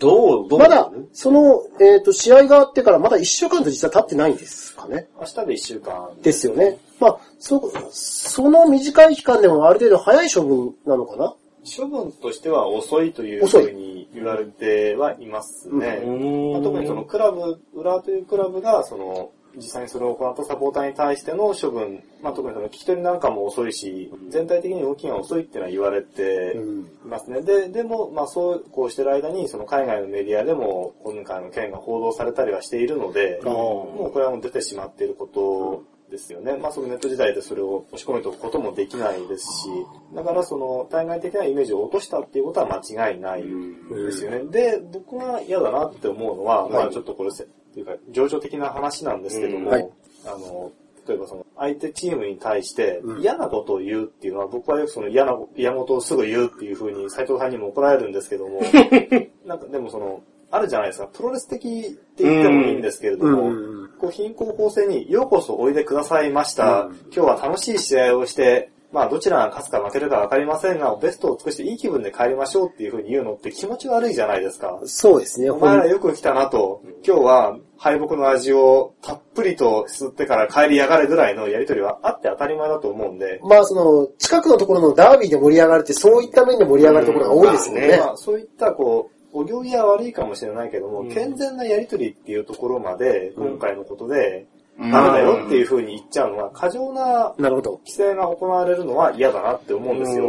[SPEAKER 5] どう、どう？
[SPEAKER 4] まだ、その、えっ、と、試合があってからまだ一週間と実は経ってないんですかね？
[SPEAKER 3] 明日で1週間。
[SPEAKER 4] ですよね。まあ、そ、その短い期間でもある程度早い処分なのかな？
[SPEAKER 3] 処分としては遅いというふうに言われてはいますね。
[SPEAKER 5] うん。
[SPEAKER 3] まあ、特にそのクラブ、浦和というクラブが、その、実際にそれを行ったサポーターに対しての処分、まあ、特にその聞き取りなんかも遅いし、全体的に動きが遅いっていうのは言われていますね。で、でも、まあそう、こうしてる間に、その海外のメディアでも、今回の件が報道されたりはしているので、もうこれはもう出てしまっていることですよね。まあそのネット時代でそれを押し込めておくこともできないですし、だからその対外的なイメージを落としたっていうことは間違いないですよね。で、僕が嫌だなって思うのは、まあちょっとこれせ、っていうか、情緒的な話なんですけども、
[SPEAKER 4] うん。はい。
[SPEAKER 3] あの、例えばその、相手チームに対して
[SPEAKER 4] うん。
[SPEAKER 3] 嫌なことを言うっていうのは、僕はよくその嫌な、嫌事をすぐ言うっていう風に斉藤さんにも怒られるんですけども、なんかでもその、あるじゃないですか、プロレス的って言ってもいいんですけれども、
[SPEAKER 4] うん。
[SPEAKER 3] こう貧困法制にようこそおいでくださいました。今日は楽しい試合をして、まあどちらが勝つか負けるかわかりませんが、ベストを尽くしていい気分で帰りましょうっていう風に言うのって気持ち悪いじゃないですか。
[SPEAKER 4] そうですね。
[SPEAKER 3] お前らよく来たなと、今日は敗北の味をたっぷりと吸ってから帰りやがれぐらいのやりとりはあって当たり前だと思うんで、
[SPEAKER 4] まあその、近くのところのダービーで盛り上がるって、そういった面で盛り上がるところが多いですもんね。
[SPEAKER 3] まあ、そういったこう、お行儀は悪いかもしれないけども、健全なやりとりっていうところまで、今回のことで、ダメだよっていう風に言っちゃうのは、過剰な
[SPEAKER 4] なるほど。
[SPEAKER 3] 規制が行われるのは嫌だなって思うんですよ。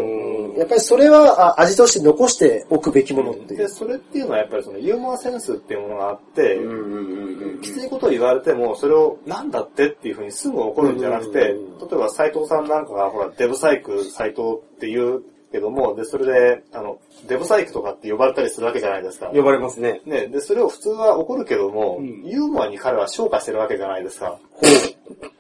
[SPEAKER 4] やっぱりそれはあ味として残しておくべきものってい
[SPEAKER 3] で、
[SPEAKER 4] う。
[SPEAKER 3] それっていうのはやっぱりそのユーモアセンスっていうものがあって、
[SPEAKER 5] うんうんうんうん。
[SPEAKER 3] きついことを言われても、それをなんだってっていうふうにすぐ怒るんじゃなくて、例
[SPEAKER 4] うん。
[SPEAKER 3] えば斎藤さんなんかが、ほら、デブサイク斎藤って言うけども、で、それで、あの、デブサイクとかって呼ばれたりするわけじゃないですか。
[SPEAKER 5] 呼ばれますね。
[SPEAKER 3] ね、で、それを普通は怒るけども、
[SPEAKER 5] うん
[SPEAKER 3] ユーモアに彼は昇華してるわけじゃないですか。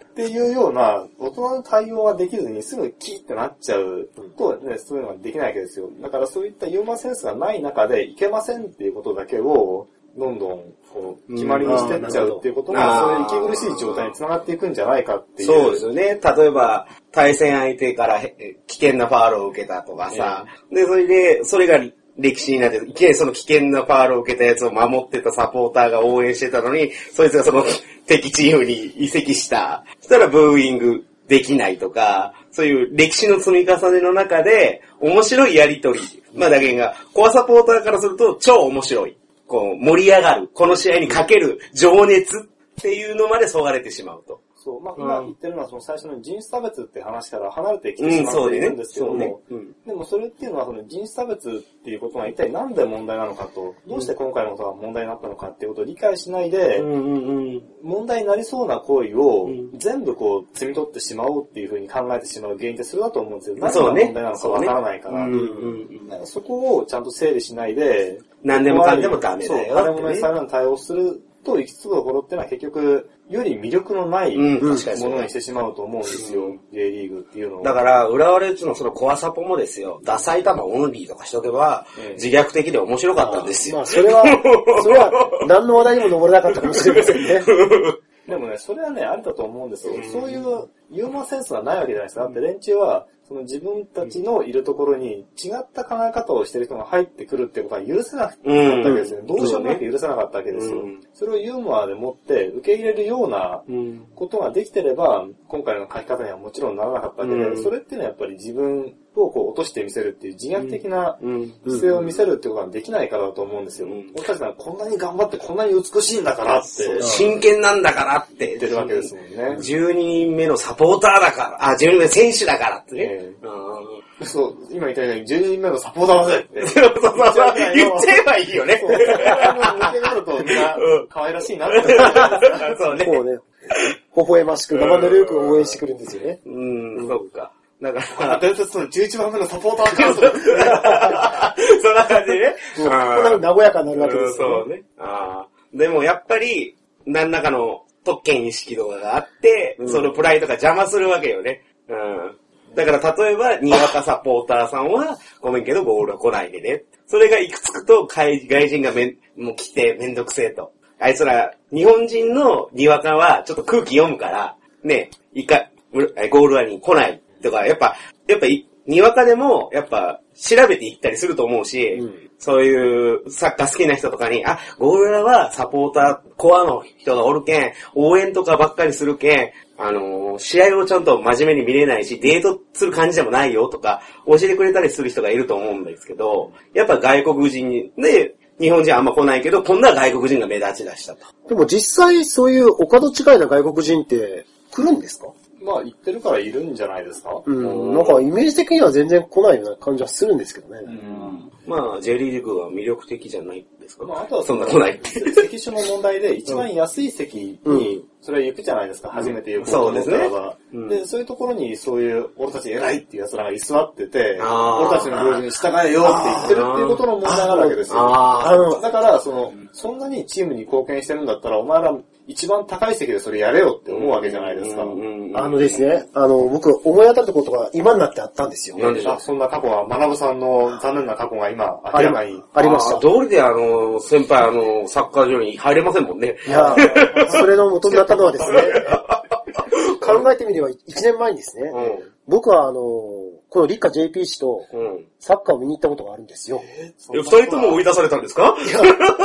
[SPEAKER 3] っていうような、大人の対応ができずにすぐキーってなっちゃうと、ね、そういうのができないわけですよ。だからそういったユーモアセンスがない中でいけませんっていうことだけを、どんどんこう決まりにしてっちゃうっていうこと
[SPEAKER 5] うん
[SPEAKER 3] が、そういう息苦しい状態につながっていくんじゃないかっていう。
[SPEAKER 5] そうですよね。例えば、対戦相手からへ危険なファールを受けたとかさ、で、それで、それが歴史になって、いきなりその危険なファールを受けたやつを守ってたサポーターが応援してたのに、そいつがその敵チームに移籍した。そしたらブーイングできないとか、そういう歴史の積み重ねの中で、面白いやりとり。まあだけが、コアサポーターからすると超面白い。こう、盛り上がる。この試合にかける情熱っていうのまでそがれてしまうと。
[SPEAKER 3] そう、まあ今言ってるのはその最初の人種差別って話から離れてきてしまっているんですけども、
[SPEAKER 5] うんそうねそうね
[SPEAKER 3] でもそれっていうのはその人種差別っていうことが一体なんで問題なのかと、どうして今回のことが問題になったのかっていうことを理解しないで。問題になりそうな行為を
[SPEAKER 5] ん
[SPEAKER 3] 全部こう、摘み取ってしまおうっていうふうに考えてしまう原因ってそれだと思うんですよ。何
[SPEAKER 5] そうね
[SPEAKER 3] が問題なのかわからないからそこをちゃんと整理しないで、
[SPEAKER 5] 何でもかんでもダメだよ
[SPEAKER 3] そう、誰も
[SPEAKER 5] ってね
[SPEAKER 3] ね、さらに対応すると行き着くところってのは結局、より魅力のない
[SPEAKER 5] うん
[SPEAKER 3] ものにしてしまうと思うんですよ、
[SPEAKER 5] うん
[SPEAKER 3] J リーグっていうのは。
[SPEAKER 5] だから、浦和レッズのそのコアサポもですよ、ダサい球オンリーとかしとけば
[SPEAKER 3] ええ、
[SPEAKER 5] 自虐的で面白かったんですよ。
[SPEAKER 4] まあ、それは、それは、何の話題にも上れなかったかもしれませんね。
[SPEAKER 3] でもね、それはね、ありだと思うんですよ。そういうユーモアセンスがないわけじゃないですか。だって連中は、その自分たちのいるところに違った考え方をしてる人が入ってくるってことは許せなかったわけですよ。ね。
[SPEAKER 5] うん。
[SPEAKER 3] どうしようもなく許せなかったわけですよ。
[SPEAKER 5] うん。
[SPEAKER 3] それをユーモアでもって受け入れるような
[SPEAKER 5] うん。
[SPEAKER 3] ことができてれば、今回の書き方にはもちろんならなかったわけで、
[SPEAKER 5] うん。
[SPEAKER 3] それっていうのはやっぱり自分をこう落としてみせるっていう自虐的な
[SPEAKER 5] うん。
[SPEAKER 3] 姿勢を見せるってことができないからだと思うんですよ。
[SPEAKER 5] うん。
[SPEAKER 3] 俺たちはこんなに頑張ってこんなに美しいんだからって
[SPEAKER 5] 真剣なんだからって
[SPEAKER 3] 言ってるわけですもんね。
[SPEAKER 5] 12人目のサポーターだから、あ、12人目の選手だからってね。
[SPEAKER 3] ええ
[SPEAKER 5] うん
[SPEAKER 3] そう、今言ったように12人目のサポーターだぜって。
[SPEAKER 5] そうそうそう言っちゃえばいいよね。
[SPEAKER 3] そう、抜けがあるとみんな
[SPEAKER 5] うん
[SPEAKER 3] 可愛らしいなって。
[SPEAKER 5] そうね。
[SPEAKER 4] こうね、微笑ましく生ぬるく応援してくるんですよね。
[SPEAKER 5] うん、そっか。だから、
[SPEAKER 3] 伝説の11番目のサポーターかとか。
[SPEAKER 5] そんな感じでね。
[SPEAKER 4] こんなに和やかになるわけで
[SPEAKER 5] うん
[SPEAKER 4] すよ、
[SPEAKER 5] そうね。でもやっぱり、何らかの特権意識とかがあって、そのプライドが邪魔するわけよね。うん。だから例えば、にわかサポーターさんは、ごめんけどゴールは来ないでね。それがいくつくと外外人がめんもう来てめんどくせえと。あいつら、日本人のにわかはちょっと空気読むから、ね、いか、ゴールはに来ないとか、やっぱ、やっぱい、にわかでも、やっぱ、調べていったりすると思うし、そういうサッカー好きな人とかに、あ、ゴールラはサポーター、コアの人がおるけん、応援とかばっかりするけん、あのー試合をちゃんと真面目に見れないし、デートする感じでもないよとか、教えてくれたりする人がいると思うんですけど、やっぱ外国人に、で、日本人あんま来ないけど、今度は外国人が目立ち出したと。
[SPEAKER 4] でも実際そういうお門違いな外国人って来るんですか？
[SPEAKER 3] まあ言ってるからいるんじゃないですか？
[SPEAKER 4] うん。なんかイメージ的には全然来ないような感じはするんですけどね。
[SPEAKER 5] まあ、J リーグは魅力的じゃないですか。
[SPEAKER 3] まあ、あとは
[SPEAKER 5] そんな来ないって。
[SPEAKER 3] 席種の問題で一番安い席に、それは行くじゃないですか、初めて行くことになったらば。
[SPEAKER 5] うん
[SPEAKER 3] で、そういうところにそういう、俺たち偉いっていう奴らが居座ってて、俺たちの行事に従えよって言ってるっていうことの問題があるわけですよ。
[SPEAKER 5] あ
[SPEAKER 4] あの、
[SPEAKER 3] だから、その、そんなにチームに貢献してるんだったら、お前ら一番高い席でそれやれよって思うわけじゃないですか。
[SPEAKER 4] あのですね、あの、僕思い当たることが今になってあったんですよ。
[SPEAKER 5] なんでしょう
[SPEAKER 3] あそんな過去は、学さんの残念な過去が今、明らかに。
[SPEAKER 4] ありました
[SPEAKER 5] 道理であの、先輩あの、サッカー場に入れませんもんね。
[SPEAKER 4] いや、それの元になったのはですね、考えてみれば1年前にですね、
[SPEAKER 5] うん。
[SPEAKER 4] 僕はあの、この立夏 JP 氏と
[SPEAKER 5] うん。
[SPEAKER 4] サッカーを見に行ったことがあるんですよ。
[SPEAKER 5] え、二人とも追い出されたんですか？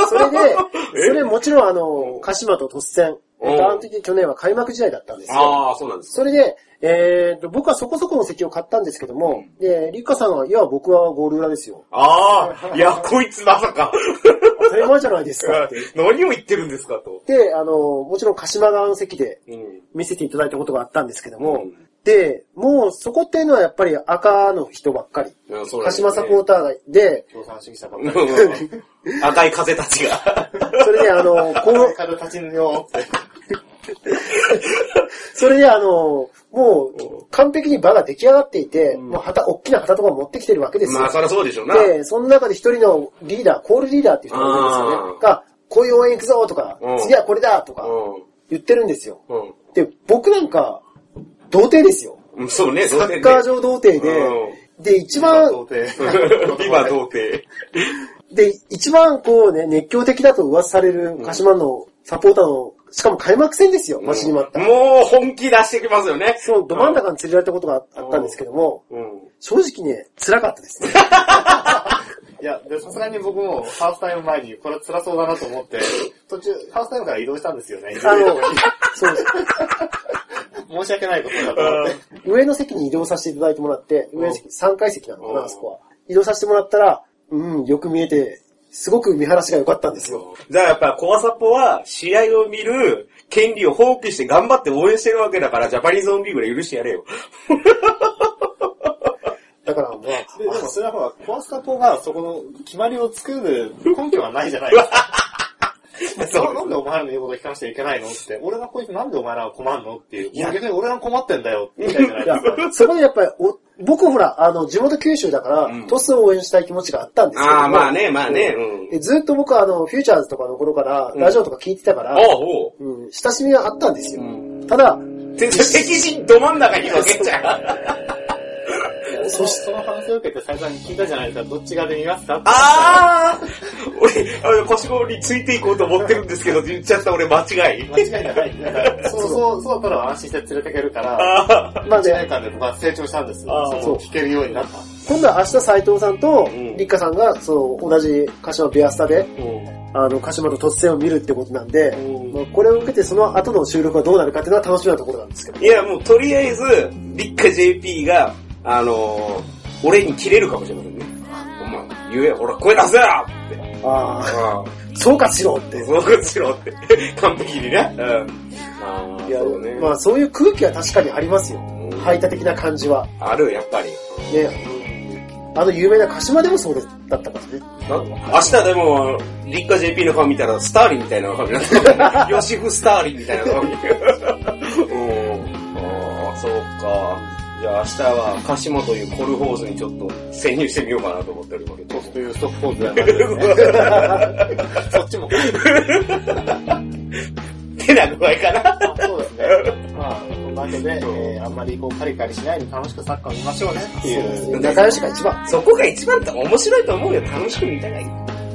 [SPEAKER 4] それで、
[SPEAKER 5] え？
[SPEAKER 4] それもちろんあの、鹿島と突戦、えっと、
[SPEAKER 5] うん
[SPEAKER 4] あの時去年は開幕時代だったんですよ。
[SPEAKER 5] ああ、そうなんです。
[SPEAKER 4] それで、えーと、僕はそこそこの席を買ったんですけども、で、立夏さんは、いや、僕はゴール裏ですよ。
[SPEAKER 5] ああ、いや、こいつまさか。
[SPEAKER 4] 当たり前じゃないですかって。
[SPEAKER 5] 何を言ってるんですかと。
[SPEAKER 4] で、あの、もちろん鹿島側の席で
[SPEAKER 5] うん。
[SPEAKER 4] 見せていただいたことがあったんですけども、
[SPEAKER 5] うん
[SPEAKER 4] で、もうそこっていうのはやっぱり赤の人ばっかり。
[SPEAKER 5] うんそう
[SPEAKER 4] 鹿
[SPEAKER 5] ですね
[SPEAKER 4] 島サポーターで、
[SPEAKER 3] 共産主義者ばっかり。
[SPEAKER 5] うん赤い風たちが。
[SPEAKER 4] それであの、こう、
[SPEAKER 3] 風立ちぬよって。
[SPEAKER 4] それであの、もう完璧に場が出来上がっていて、もう旗、大きな旗とか持ってきてるわけですよ。
[SPEAKER 5] まあ、そりゃそうでしょうな。
[SPEAKER 4] で、その中で一人のリーダー、コールリーダーっていう人がいるんですよ
[SPEAKER 5] あー
[SPEAKER 4] ね。が、こういう応援行くぞとか
[SPEAKER 5] うん、
[SPEAKER 4] 次はこれだとか言ってるんですよ。
[SPEAKER 5] うん。
[SPEAKER 4] で、僕なんか、童貞ですよ。
[SPEAKER 5] うん。そうね、
[SPEAKER 4] サッカー場童貞で、で、一番。
[SPEAKER 5] 今、童貞。
[SPEAKER 4] で、一番こうね、熱狂的だと噂される鹿島のサポーターの、しかも開幕戦ですよ、待ちに待った。
[SPEAKER 5] もう本気出してきますよね。
[SPEAKER 4] そう、ど真ん中に連れられたことがあったんですけども、
[SPEAKER 5] うん。
[SPEAKER 4] 正直ね、辛かったですね。
[SPEAKER 3] いや、で、さすがに僕もハーフタイム前にこれ辛そうだなと思って、途中、ハーフタイムから移動したんですよね。
[SPEAKER 4] あの、そうです。
[SPEAKER 3] 申し訳ないことだと思って。
[SPEAKER 4] 上の席に移動させていただいてもらって、上の席、3階席なのかな、あそこは。移動させてもらったら、うん、よく見えて、すごく見晴らしが良かったんですよ。
[SPEAKER 5] じゃあやっぱコアサポは試合を見る権利を放棄して頑張って応援してるわけだからジャパニーズオンリーグで許してやれよ。
[SPEAKER 4] だから、ま
[SPEAKER 3] ででもそれはほら、コアスカポがそこの決まりを作る根拠がないじゃないですか。ななんでお前らの言うこと聞かなきゃいけないのって、俺がこいつなんでお前らが困るのっていう。いや、逆に俺が困ってんだよって言いたいじゃないですか。
[SPEAKER 4] や、そこでやっぱり、お僕ほら、あの、地元九州だから、
[SPEAKER 5] うん
[SPEAKER 4] トスを応援したい気持ちがあったんですけども
[SPEAKER 5] ああ、まあね、まあね。うん。
[SPEAKER 4] でずっと僕はあの、フューチャーズとかの頃から、
[SPEAKER 5] うん
[SPEAKER 4] ラジオとか聞いてたから、
[SPEAKER 5] おう
[SPEAKER 4] ん、親しみはあったんですよ。
[SPEAKER 5] ん
[SPEAKER 4] ただ、
[SPEAKER 5] 敵陣ど真ん中に分けちゃ
[SPEAKER 3] そしその話を受けて、斉藤さんに聞いたじゃないですか。どっち側で見ますか？って
[SPEAKER 5] ああ 俺、あの、腰棒についていこうと思ってるんですけど、言っちゃった俺間違い。
[SPEAKER 3] 間違いじゃない。だから そうそう、そうだったら安心して連れてけるから。
[SPEAKER 4] まあ
[SPEAKER 3] 1年
[SPEAKER 4] ね、
[SPEAKER 3] 間で僕は成長したんです。
[SPEAKER 5] あー
[SPEAKER 3] そう聞けるようになった。
[SPEAKER 4] 今度は明日斉藤さんと
[SPEAKER 5] うん、
[SPEAKER 4] 立花さんが、その、同じ鹿島ベアスタで、あの、鹿島と突然を見るってことなんで、
[SPEAKER 5] うん
[SPEAKER 4] まあ、これを受けてその後の収録がどうなるかっていうのは楽しみなところなんですけど。
[SPEAKER 5] いや、もうとりあえず、立花 JP が、あのー、俺に切れるかもしれませんね。お前、言え、俺声出せよって。
[SPEAKER 4] ああ、うかしろって。
[SPEAKER 5] あ、そうしろって。完璧にね。うん。ああ、
[SPEAKER 4] いや
[SPEAKER 5] そうね。
[SPEAKER 4] まあそういう空気は確かにありますよ
[SPEAKER 5] うん。
[SPEAKER 4] 排他的な感じは。
[SPEAKER 5] ある、やっぱり。
[SPEAKER 4] ね。あの有名な鹿島でもそうだったからね。
[SPEAKER 5] 明日でも、立花 JP の顔見たら、スターリンみたいな顔になってる。ヨシフスターリンみたいな顔に。うん。ああ、そうか。じゃあ明日は、鹿島というコルホーズにちょっと潜入してみようかなと思っておりま。
[SPEAKER 3] トスというストップポーズではなくてねそっちも。
[SPEAKER 5] てな具合かな。
[SPEAKER 3] そうですね。まあ、そんなわけで、えーあんまりこうカリカリしないで楽しくサッカーを見ましょうねっていう。
[SPEAKER 4] 仲良しが一番。
[SPEAKER 5] そこが一番面白いと思うよ。楽しく見たらいい。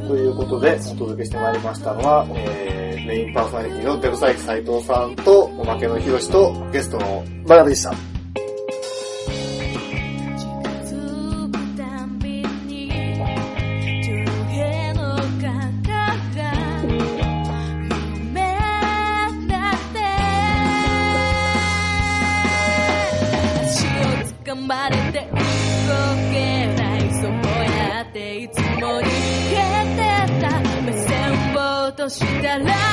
[SPEAKER 3] ということで、お届けしてまいりましたのは、えー、メインパーソナリティのデブサイク斉藤さんと、おまけのひろしと、ゲストの
[SPEAKER 4] 学びでした。
[SPEAKER 2] も逃